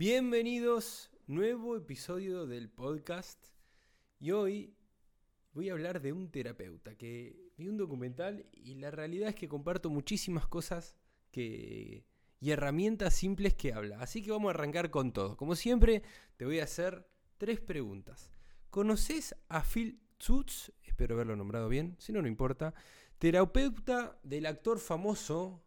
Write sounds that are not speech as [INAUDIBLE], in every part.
Bienvenidos, nuevo episodio del podcast. Y hoy voy a hablar de un terapeuta que vi un documental y la realidad es que comparto muchísimas cosas que, y herramientas simples que habla. Así que vamos a arrancar con todo. Como siempre, te voy a hacer tres preguntas. ¿Conoces a Phil Toots? Espero haberlo nombrado bien, si no, no importa. Terapeuta del actor famoso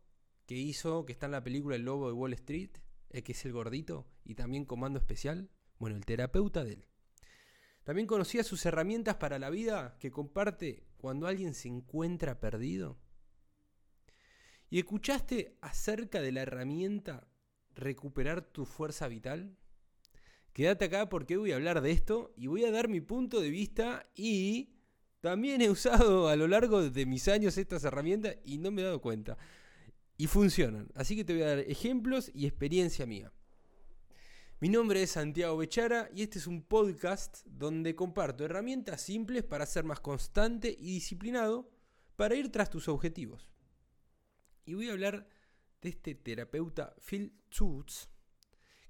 que hizo, que está en la película El Lobo de Wall Street, el que es el gordito, y también Comando Especial. Bueno, el terapeuta de él. También conocía sus herramientas para la vida que comparte cuando alguien se encuentra perdido. ¿Y escuchaste acerca de la herramienta recuperar tu fuerza vital? Quédate acá porque voy a hablar de esto y voy a dar mi punto de vista y también he usado a lo largo de mis años estas herramientas y no me he dado cuenta. Y funcionan. Así que te voy a dar ejemplos y experiencia mía. Mi nombre es Santiago Bechara y este es un podcast donde comparto herramientas simples para ser más constante y disciplinado para ir tras tus objetivos. Y voy a hablar de este terapeuta Phil Toots,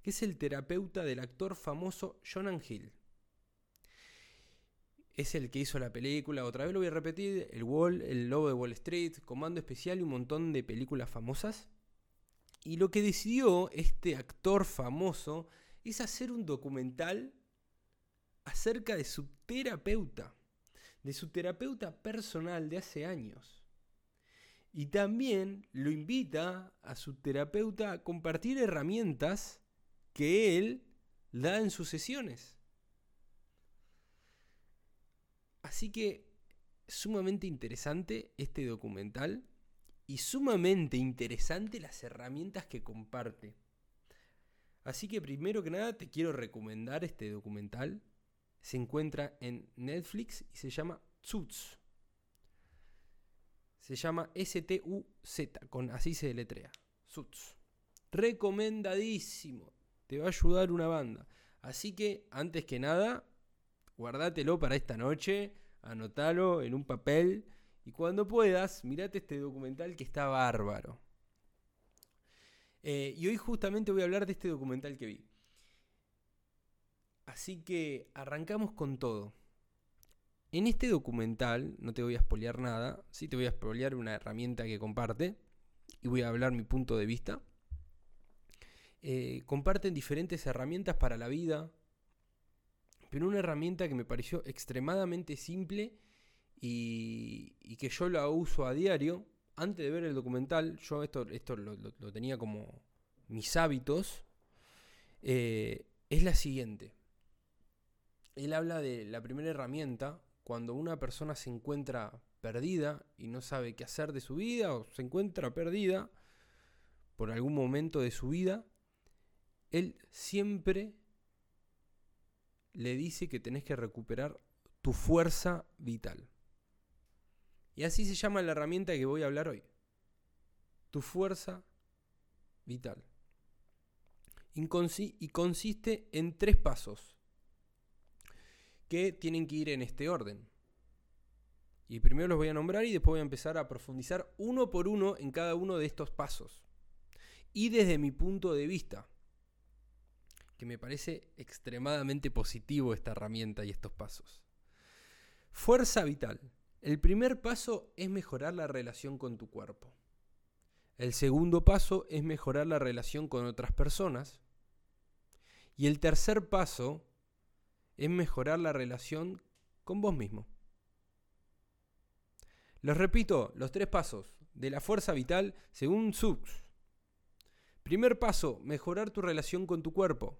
que es el terapeuta del actor famoso Jonan Hill. Es el que hizo la película, otra vez lo voy a repetir, El Wall, El Lobo de Wall Street, Comando Especial y un montón de películas famosas. Y lo que decidió este actor famoso es hacer un documental acerca de su terapeuta, de su terapeuta personal de hace años. Y también lo invita a su terapeuta a compartir herramientas que él da en sus sesiones. Así que sumamente interesante este documental y sumamente interesante las herramientas que comparte. Así que primero que nada te quiero recomendar este documental. Se encuentra en Netflix y se llama Tsuts. Se llama S-T-U-Z, con así se deletrea. Suits. Recomendadísimo. Te va a ayudar una banda. Así que, antes que nada, guardátelo para esta noche, anotalo en un papel y cuando puedas, mirate este documental que está bárbaro. Eh, y hoy justamente voy a hablar de este documental que vi. Así que arrancamos con todo. En este documental, no te voy a spoilear nada, sí te voy a spoilear una herramienta que comparte y voy a hablar mi punto de vista. Eh, comparten diferentes herramientas para la vida, pero una herramienta que me pareció extremadamente simple y, que yo la uso a diario. Antes de ver el documental, yo esto, esto lo, tenía como mis hábitos, eh, es la siguiente. Él habla de la primera herramienta cuando una persona se encuentra perdida y no sabe qué hacer de su vida o se encuentra perdida por algún momento de su vida, él siempre le dice que tenés que recuperar tu fuerza vital. Y así se llama la herramienta que voy a hablar hoy. Tu fuerza vital. Y consiste en tres pasos que tienen que ir en este orden. Y primero los voy a nombrar y después voy a empezar a profundizar uno por uno en cada uno de estos pasos. Y desde mi punto de vista, que me parece extremadamente positivo esta herramienta y estos pasos. Fuerza vital. El primer paso es mejorar la relación con tu cuerpo. El segundo paso es mejorar la relación con otras personas. Y el tercer paso es mejorar la relación con vos mismo. Les repito los tres pasos de la fuerza vital según Sux. Primer paso, mejorar tu relación con tu cuerpo.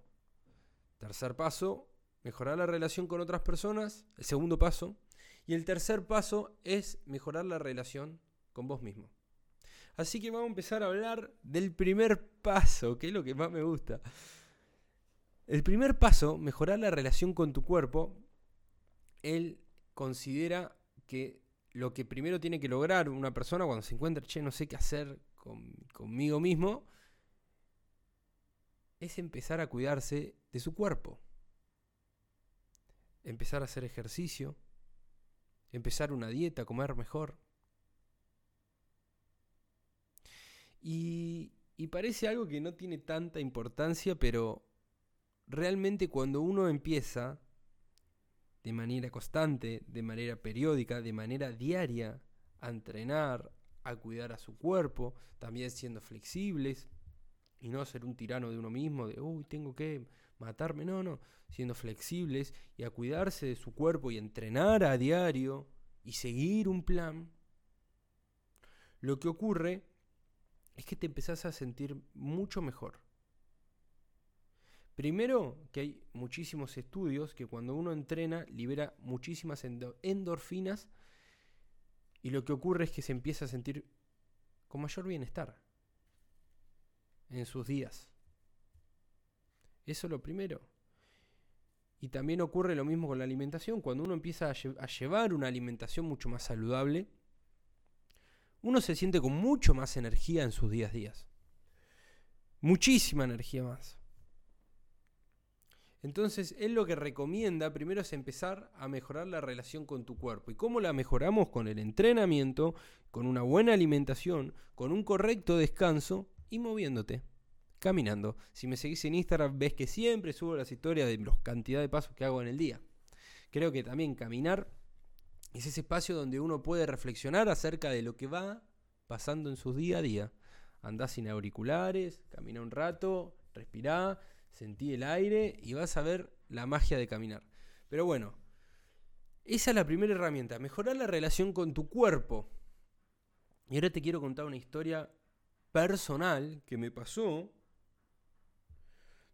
Tercer paso, mejorar la relación con otras personas. El segundo paso. Y el tercer paso es mejorar la relación con vos mismo. Así que vamos a empezar a hablar del primer paso, que es lo que más me gusta. El primer paso, mejorar la relación con tu cuerpo, él considera que lo que primero tiene que lograr una persona cuando se encuentra, che, no sé qué hacer conmigo mismo, es empezar a cuidarse de su cuerpo. Empezar a hacer ejercicio, empezar una dieta, comer mejor. Y, y parece algo que no tiene tanta importancia, pero realmente cuando uno empieza de manera constante, de manera periódica, de manera diaria, a entrenar, a cuidar a su cuerpo, también siendo flexibles y no ser un tirano de uno mismo, de, uy, tengo que matarme, no, no, siendo flexibles y a cuidarse de su cuerpo y entrenar a diario y seguir un plan, lo que ocurre es que te empezás a sentir mucho mejor. Primero, que hay muchísimos estudios que cuando uno entrena libera muchísimas endorfinas y lo que ocurre es que se empieza a sentir con mayor bienestar en sus días. Eso es lo primero. Y también ocurre lo mismo con la alimentación. Cuando uno empieza a, llevar una alimentación mucho más saludable, uno se siente con mucho más energía en sus días días. Muchísima energía más. Entonces, él lo que recomienda primero es empezar a mejorar la relación con tu cuerpo. ¿Y cómo la mejoramos? Con el entrenamiento, con una buena alimentación, con un correcto descanso y moviéndote, caminando. Si me seguís en Instagram, ves que siempre subo las historias de la cantidad de pasos que hago en el día. Creo que también caminar es ese espacio donde uno puede reflexionar acerca de lo que va pasando en su día a día. Andás sin auriculares, camina un rato, respirá sentí el aire y vas a ver la magia de caminar. Pero bueno, esa es la primera herramienta, mejorar la relación con tu cuerpo. Y ahora te quiero contar una historia personal que me pasó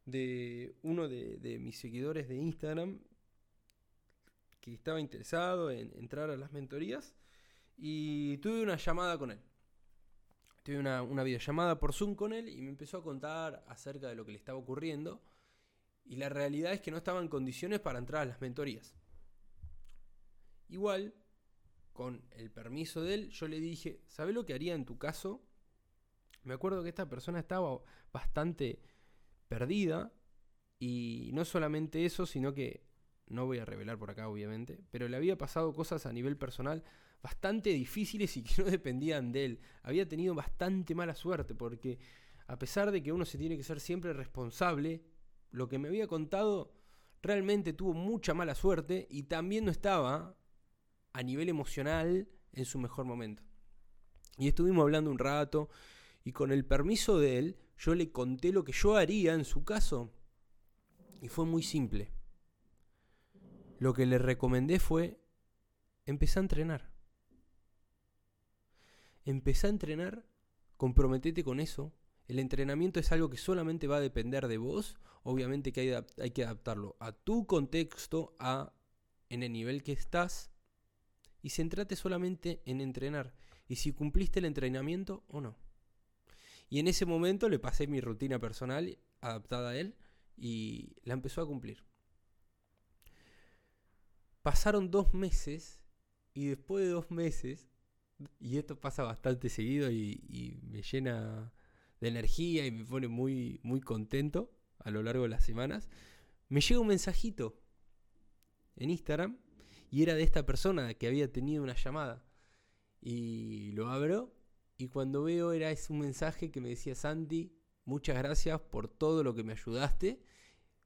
de uno de, mis seguidores de Instagram que estaba interesado en entrar a las mentorías y tuve una llamada con él. Tuve una, videollamada por Zoom con él y me empezó a contar acerca de lo que le estaba ocurriendo. Y la realidad es que no estaba en condiciones para entrar a las mentorías. Igual, con el permiso de él, yo le dije, ¿sabes lo que haría en tu caso? Me acuerdo que esta persona estaba bastante perdida y no solamente eso, sino que, no voy a revelar por acá obviamente, pero le había pasado cosas a nivel personal bastante difíciles y que no dependían de él. Había tenido bastante mala suerte porque a pesar de que uno se tiene que ser siempre responsable, lo que me había contado realmente tuvo mucha mala suerte y también no estaba a nivel emocional en su mejor momento. Y estuvimos hablando un rato y con el permiso de él yo le conté lo que yo haría en su caso y fue muy simple. Lo que le recomendé fue empezar a entrenar. Empezá a entrenar, comprometete con eso. El entrenamiento es algo que solamente va a depender de vos. Obviamente que hay, hay que adaptarlo a tu contexto, a en el nivel que estás. Y centrate solamente en entrenar. Y si cumpliste el entrenamiento o no. Y en ese momento le pasé mi rutina personal adaptada a él y la empezó a cumplir. Pasaron dos meses y después de dos meses y esto pasa bastante seguido y, me llena de energía y me pone muy, muy contento a lo largo de las semanas, me llega un mensajito en Instagram y era de esta persona que había tenido una llamada. Y lo abro y cuando veo era es un mensaje que me decía Santi, muchas gracias por todo lo que me ayudaste.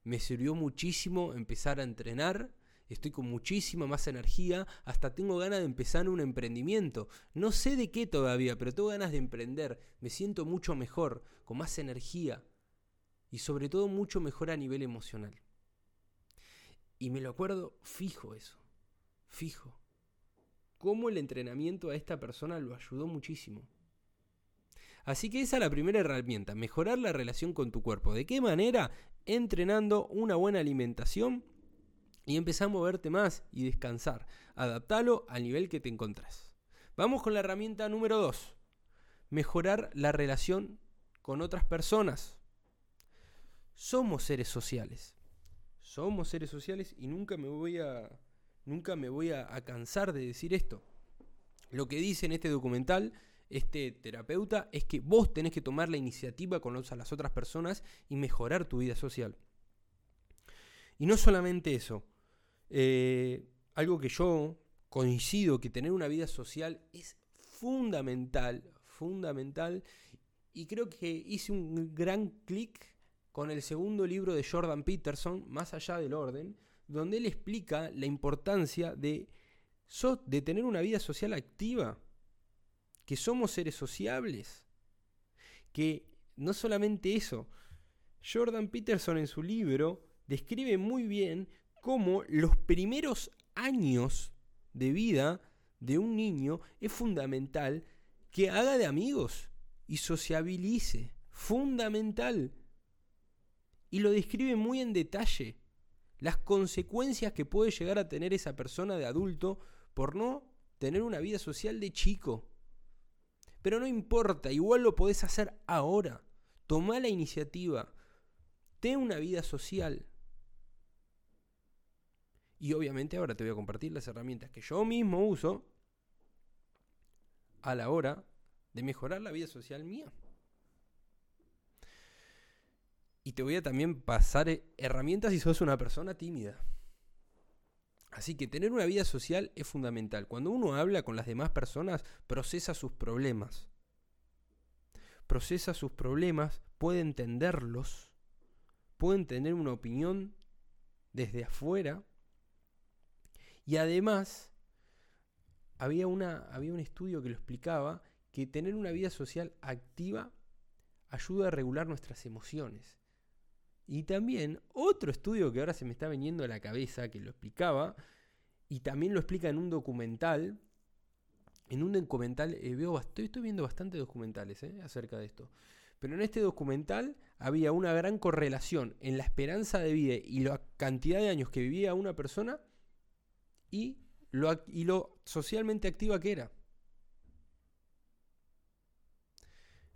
Me sirvió muchísimo empezar a entrenar estoy con muchísima más energía, hasta tengo ganas de empezar un emprendimiento. No sé de qué todavía, pero tengo ganas de emprender. Me siento mucho mejor, con más energía y sobre todo mucho mejor a nivel emocional. Y me lo acuerdo fijo eso, fijo. Cómo el entrenamiento a esta persona lo ayudó muchísimo. Así que esa es la primera herramienta, mejorar la relación con tu cuerpo. ¿De qué manera? Entrenando una buena alimentación y empezar a moverte más y descansar. Adaptalo al nivel que te encontrás. Vamos con la herramienta número 2. Mejorar la relación con otras personas. Somos seres sociales. Somos seres sociales y nunca me voy a nunca me voy a, cansar de decir esto. Lo que dice en este documental este terapeuta es que vos tenés que tomar la iniciativa con las otras personas y mejorar tu vida social. Y no solamente eso, eh, algo que yo coincido que tener una vida social es fundamental, fundamental. Y creo que hice un gran clic con el segundo libro de Jordan Peterson, Más allá del orden, donde él explica la importancia de, de tener una vida social activa, que somos seres sociables, que no solamente eso, Jordan Peterson en su libro describe muy bien cómo los primeros años de vida de un niño es fundamental que haga de amigos y sociabilice. Fundamental. Y lo describe muy en detalle. Las consecuencias que puede llegar a tener esa persona de adulto por no tener una vida social de chico. Pero no importa, igual lo podés hacer ahora. Toma la iniciativa. Ten una vida social. Y obviamente ahora te voy a compartir las herramientas que yo mismo uso a la hora de mejorar la vida social mía. Y te voy a también pasar eh, herramientas si sos una persona tímida. Así que tener una vida social es fundamental. Cuando uno habla con las demás personas, procesa sus problemas. Procesa sus problemas, puede entenderlos, pueden tener una opinión desde afuera. Y además, había, una, había un estudio que lo explicaba, que tener una vida social activa ayuda a regular nuestras emociones. Y también otro estudio que ahora se me está viniendo a la cabeza, que lo explicaba, y también lo explica en un documental. En un documental, eh, veo, estoy, estoy, viendo bastantes documentales eh, acerca de esto. Pero en este documental había una gran correlación en la esperanza de vida y la cantidad de años que vivía una persona y lo, y lo socialmente activa que era.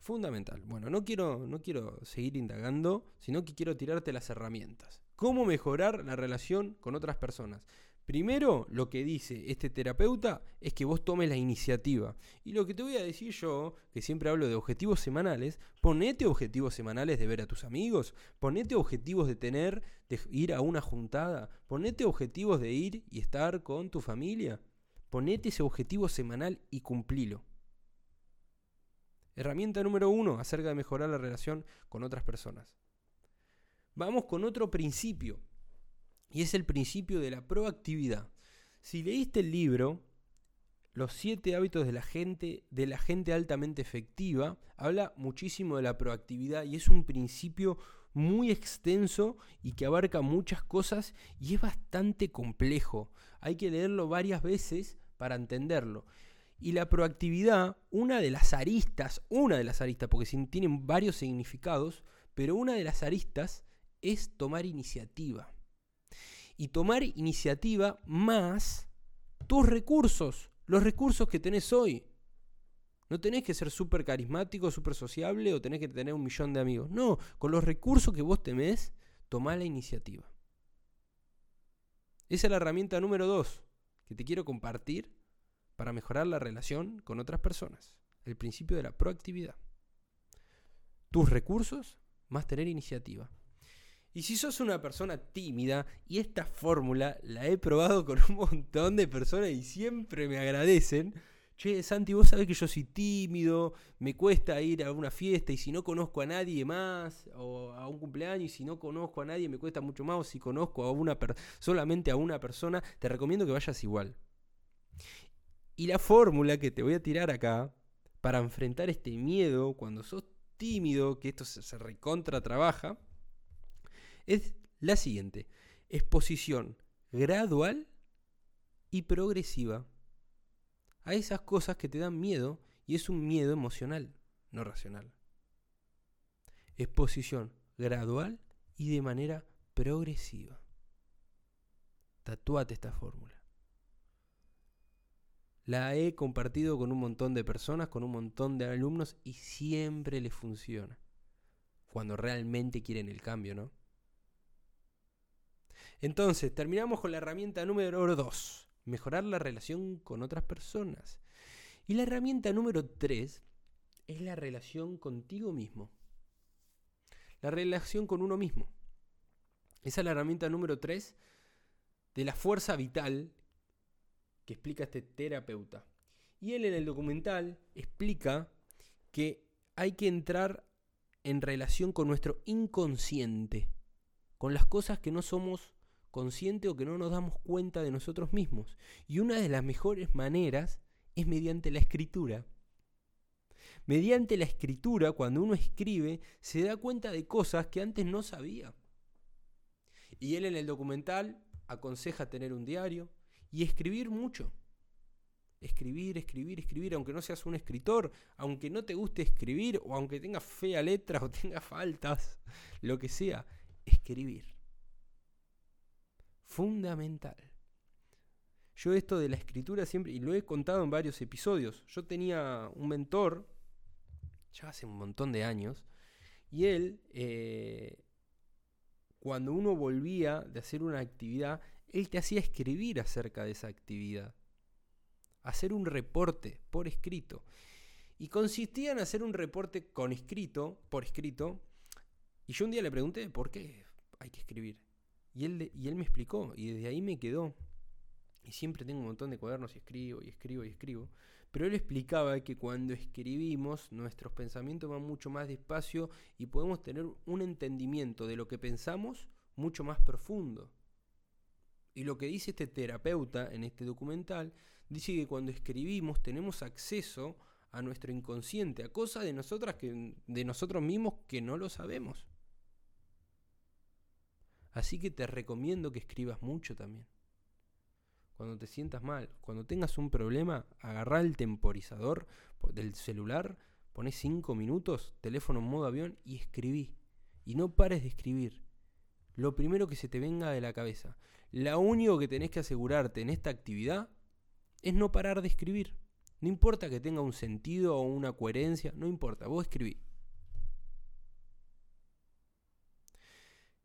Fundamental. Bueno, no quiero, no quiero seguir indagando, sino que quiero tirarte las herramientas. ¿Cómo mejorar la relación con otras personas? Primero, lo que dice este terapeuta es que vos tomes la iniciativa. Y lo que te voy a decir yo, que siempre hablo de objetivos semanales, ponete objetivos semanales de ver a tus amigos, ponete objetivos de tener, de ir a una juntada, ponete objetivos de ir y estar con tu familia. Ponete ese objetivo semanal y cumplilo. Herramienta número uno acerca de mejorar la relación con otras personas. Vamos con otro principio, y es el principio de la proactividad. Si leíste el libro, Los siete hábitos de la gente, de la gente altamente efectiva, habla muchísimo de la proactividad y es un principio muy extenso y que abarca muchas cosas y es bastante complejo. Hay que leerlo varias veces para entenderlo. Y la proactividad, una de las aristas, una de las aristas, porque tienen varios significados, pero una de las aristas es tomar iniciativa. Y tomar iniciativa más tus recursos, los recursos que tenés hoy. No tenés que ser súper carismático, súper sociable o tenés que tener un millón de amigos. No, con los recursos que vos tenés, tomá la iniciativa. Esa es la herramienta número dos que te quiero compartir para mejorar la relación con otras personas. El principio de la proactividad. Tus recursos más tener iniciativa. Y si sos una persona tímida, y esta fórmula la he probado con un montón de personas y siempre me agradecen, che, Santi, vos sabés que yo soy tímido, me cuesta ir a una fiesta y si no conozco a nadie más, o a un cumpleaños y si no conozco a nadie me cuesta mucho más, o si conozco a una solamente a una persona, te recomiendo que vayas igual. Y la fórmula que te voy a tirar acá para enfrentar este miedo cuando sos tímido, que esto se, recontra trabaja, es la siguiente. Exposición gradual y progresiva a esas cosas que te dan miedo y es un miedo emocional, no racional. Exposición gradual y de manera progresiva. Tatuate esta fórmula. La he compartido con un montón de personas, con un montón de alumnos y siempre les funciona. Cuando realmente quieren el cambio, ¿no? Entonces, terminamos con la herramienta número 2, mejorar la relación con otras personas. Y la herramienta número 3 es la relación contigo mismo. La relación con uno mismo. Esa es la herramienta número 3 de la fuerza vital que explica este terapeuta. Y él en el documental explica que hay que entrar en relación con nuestro inconsciente, con las cosas que no somos conscientes o que no nos damos cuenta de nosotros mismos. Y una de las mejores maneras es mediante la escritura. Mediante la escritura, cuando uno escribe, se da cuenta de cosas que antes no sabía. Y él en el documental aconseja tener un diario y escribir mucho. Escribir, escribir, escribir, aunque no seas un escritor, aunque no te guste escribir, o aunque tengas fea letra [LAUGHS] o tengas faltas, lo que sea, escribir. Fundamental. Yo esto de la escritura siempre, y lo he contado en varios episodios, yo tenía un mentor, ya hace un montón de años, y él, eh, cuando uno volvía de hacer una actividad, él te hacía escribir acerca de esa actividad hacer un reporte por escrito. Y consistía en hacer un reporte con escrito, por escrito. Y yo un día le pregunté, ¿por qué hay que escribir? Y él, y él me explicó, y desde ahí me quedó. Y siempre tengo un montón de cuadernos y escribo, y escribo, y escribo. Pero él explicaba que cuando escribimos, nuestros pensamientos van mucho más despacio y podemos tener un entendimiento de lo que pensamos mucho más profundo. Y lo que dice este terapeuta en este documental dice que cuando escribimos tenemos acceso a nuestro inconsciente, a cosas de nosotras que de nosotros mismos que no lo sabemos. Así que te recomiendo que escribas mucho también. Cuando te sientas mal, cuando tengas un problema, agarrá el temporizador del celular, pones 5 minutos, teléfono en modo avión y escribí. Y no pares de escribir. Lo primero que se te venga de la cabeza. Lo único que tenés que asegurarte en esta actividad es no parar de escribir. No importa que tenga un sentido o una coherencia, no importa, vos escribí.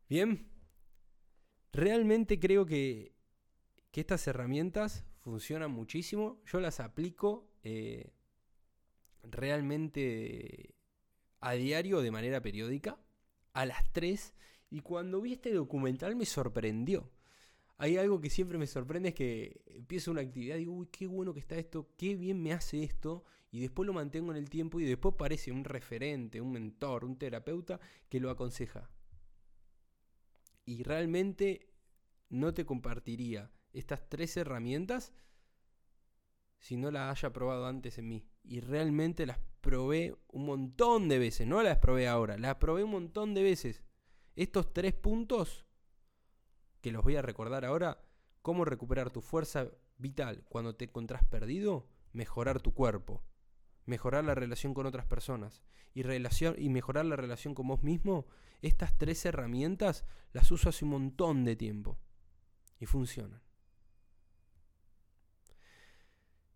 Bien, realmente creo que, que, estas herramientas funcionan muchísimo. Yo las aplico eh, realmente a diario de manera periódica, a las 3, y cuando vi este documental me sorprendió hay algo que siempre me sorprende es que empiezo una actividad y digo, uy, qué bueno que está esto, qué bien me hace esto, y después lo mantengo en el tiempo y después parece un referente, un mentor, un terapeuta que lo aconseja. Y realmente no te compartiría estas tres herramientas si no las haya probado antes en mí. Y realmente las probé un montón de veces, no las probé ahora, las probé un montón de veces. Estos tres puntos que los voy a recordar ahora, cómo recuperar tu fuerza vital cuando te encontrás perdido, mejorar tu cuerpo, mejorar la relación con otras personas y, relación, y mejorar la relación con vos mismo, estas tres herramientas las uso hace un montón de tiempo y funcionan.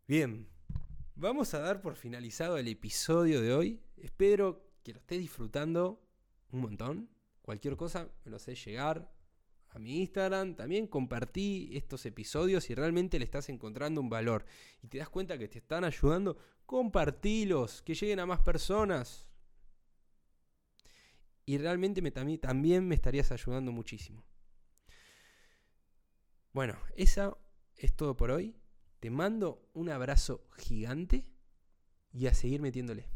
Bien, vamos a dar por finalizado el episodio de hoy. Espero que lo estés disfrutando un montón. Cualquier cosa me lo sé llegar a mi Instagram, también compartí estos episodios si realmente le estás encontrando un valor y te das cuenta que te están ayudando, compartilos, que lleguen a más personas. Y realmente me, también me estarías ayudando muchísimo. Bueno, eso es todo por hoy. Te mando un abrazo gigante y a seguir metiéndole.